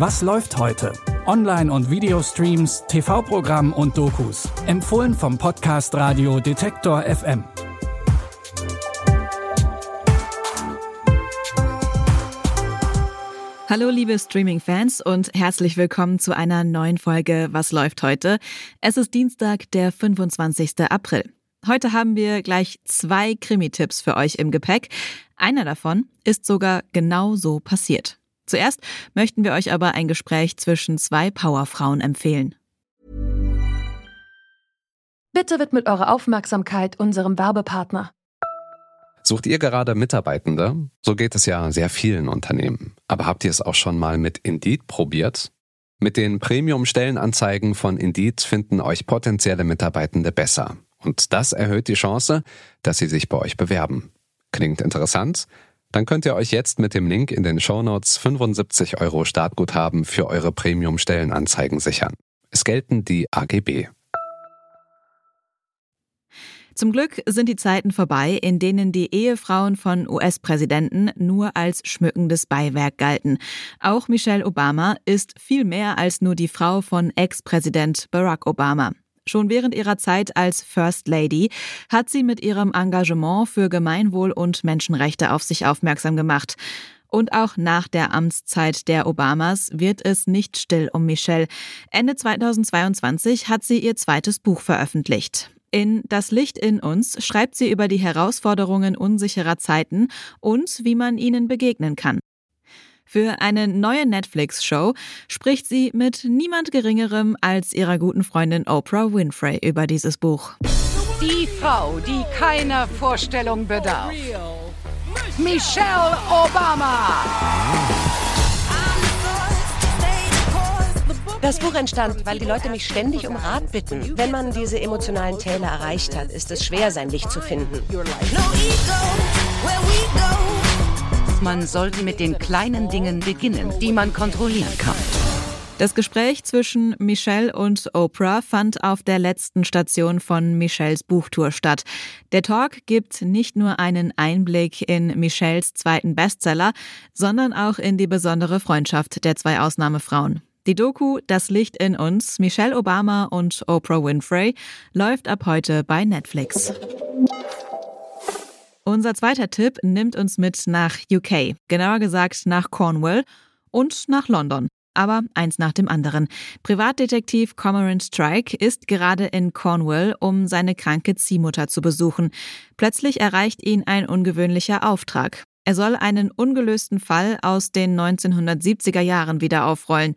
Was läuft heute? Online- und Videostreams, TV-Programm und Dokus. Empfohlen vom Podcast Radio Detektor FM. Hallo liebe Streaming-Fans und herzlich willkommen zu einer neuen Folge Was läuft heute? Es ist Dienstag, der 25. April. Heute haben wir gleich zwei Krimi-Tipps für euch im Gepäck. Einer davon ist sogar genau so passiert. Zuerst möchten wir euch aber ein Gespräch zwischen zwei Powerfrauen empfehlen. Bitte widmet eure Aufmerksamkeit unserem Werbepartner. Sucht ihr gerade Mitarbeitende? So geht es ja sehr vielen Unternehmen. Aber habt ihr es auch schon mal mit Indeed probiert? Mit den Premium-Stellenanzeigen von Indeed finden euch potenzielle Mitarbeitende besser. Und das erhöht die Chance, dass sie sich bei euch bewerben. Klingt interessant? Dann könnt ihr euch jetzt mit dem Link in den Shownotes 75 Euro Startguthaben für eure Premium-Stellenanzeigen sichern. Es gelten die AGB. Zum Glück sind die Zeiten vorbei, in denen die Ehefrauen von US-Präsidenten nur als schmückendes Beiwerk galten. Auch Michelle Obama ist viel mehr als nur die Frau von Ex-Präsident Barack Obama. Schon während ihrer Zeit als First Lady hat sie mit ihrem Engagement für Gemeinwohl und Menschenrechte auf sich aufmerksam gemacht. Und auch nach der Amtszeit der Obamas wird es nicht still um Michelle. Ende 2022 hat sie ihr zweites Buch veröffentlicht. In Das Licht in uns schreibt sie über die Herausforderungen unsicherer Zeiten und wie man ihnen begegnen kann. Für eine neue Netflix-Show spricht sie mit niemand Geringerem als ihrer guten Freundin Oprah Winfrey über dieses Buch. Die Frau, die keiner Vorstellung bedarf. Michelle Obama. Das Buch entstand, weil die Leute mich ständig um Rat bitten. Wenn man diese emotionalen Täler erreicht hat, ist es schwer, sein Licht zu finden. Man sollte mit den kleinen Dingen beginnen, die man kontrollieren kann. Das Gespräch zwischen Michelle und Oprah fand auf der letzten Station von Michelles Buchtour statt. Der Talk gibt nicht nur einen Einblick in Michelles zweiten Bestseller, sondern auch in die besondere Freundschaft der zwei Ausnahmefrauen. Die Doku Das Licht in uns, Michelle Obama und Oprah Winfrey, läuft ab heute bei Netflix. Unser zweiter Tipp nimmt uns mit nach UK, genauer gesagt nach Cornwall und nach London. Aber eins nach dem anderen. Privatdetektiv Cormoran Strike ist gerade in Cornwall, um seine kranke Ziehmutter zu besuchen. Plötzlich erreicht ihn ein ungewöhnlicher Auftrag. Er soll einen ungelösten Fall aus den 1970er Jahren wieder aufrollen.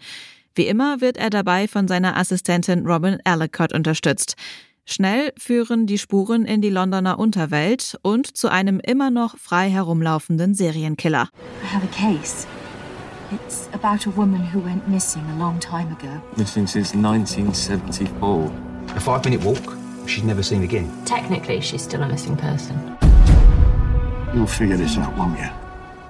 Wie immer wird er dabei von seiner Assistentin Robin Ellicott unterstützt. Schnell führen die Spuren in die Londoner Unterwelt und zu einem immer noch frei herumlaufenden Serienkiller. I have a case. It's about a woman who went missing a long time ago. Missing since 1974. A five minute walk, she's never seen again. Technically, she's still a missing person. You'll figure this out, won't you?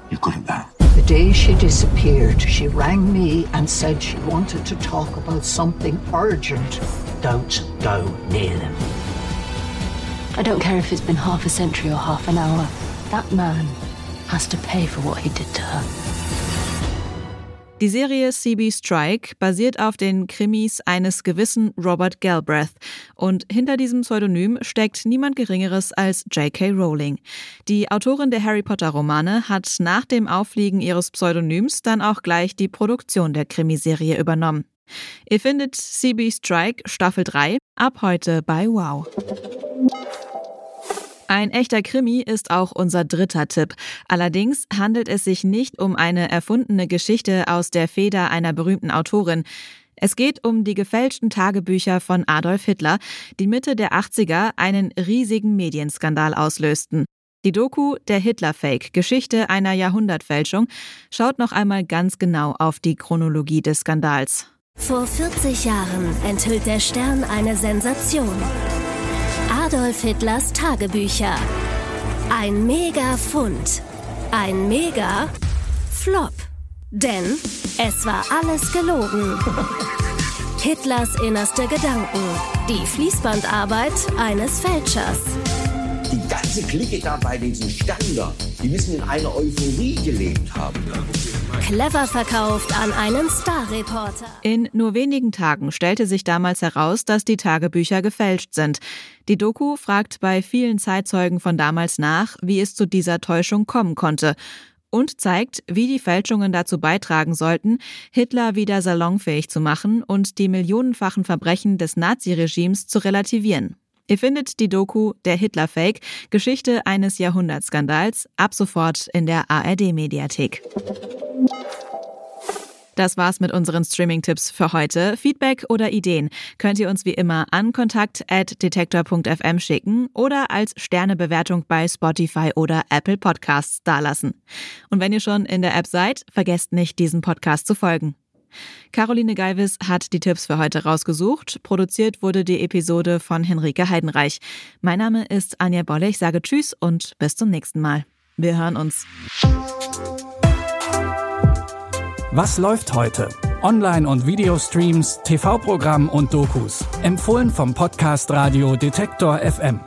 You're good at that. The day she disappeared, she rang me and said she wanted to talk about something urgent. Don't go near them. I don't care if it's been half a century or half an hour. That man has to pay for what he did to her. Die Serie CB Strike basiert auf den Krimis eines gewissen Robert Galbraith und hinter diesem Pseudonym steckt niemand Geringeres als J.K. Rowling. Die Autorin der Harry Potter Romane hat nach dem Auffliegen ihres Pseudonyms dann auch gleich die Produktion der Krimiserie übernommen. Ihr findet CB Strike Staffel 3 ab heute bei Wow. Ein echter Krimi ist auch unser dritter Tipp. Allerdings handelt es sich nicht um eine erfundene Geschichte aus der Feder einer berühmten Autorin. Es geht um die gefälschten Tagebücher von Adolf Hitler, die Mitte der 80er einen riesigen Medienskandal auslösten. Die Doku Der Hitler-Fake, Geschichte einer Jahrhundertfälschung, schaut noch einmal ganz genau auf die Chronologie des Skandals. Vor 40 Jahren enthüllt der Stern eine Sensation. Adolf Hitlers Tagebücher. Ein Mega-Fund. Ein Mega-Flop. Denn es war alles gelogen. Hitlers innerste Gedanken. Die Fließbandarbeit eines Fälschers. Die ganze Clique da bei diesen Sternen die müssen in einer Euphorie gelebt haben. Clever verkauft an einen Starreporter. In nur wenigen Tagen stellte sich damals heraus, dass die Tagebücher gefälscht sind. Die Doku fragt bei vielen Zeitzeugen von damals nach, wie es zu dieser Täuschung kommen konnte und zeigt, wie die Fälschungen dazu beitragen sollten, Hitler wieder salonfähig zu machen und die millionenfachen Verbrechen des Naziregimes zu relativieren. Ihr findet die Doku Der Hitler-Fake, Geschichte eines Jahrhundertskandals, ab sofort in der ARD-Mediathek. Das war's mit unseren Streaming-Tipps für heute. Feedback oder Ideen könnt ihr uns wie immer an kontakt.detektor.fm schicken oder als Sternebewertung bei Spotify oder Apple Podcasts dalassen. Und wenn ihr schon in der App seid, vergesst nicht, diesem Podcast zu folgen. Caroline Geiwis hat die Tipps für heute rausgesucht. Produziert wurde die Episode von Henrike Heidenreich. Mein Name ist Anja Bolle. Ich sage Tschüss und bis zum nächsten Mal. Wir hören uns. Was läuft heute? Online- und Videostreams, TV-Programm und Dokus. Empfohlen vom Podcast Radio Detektor FM.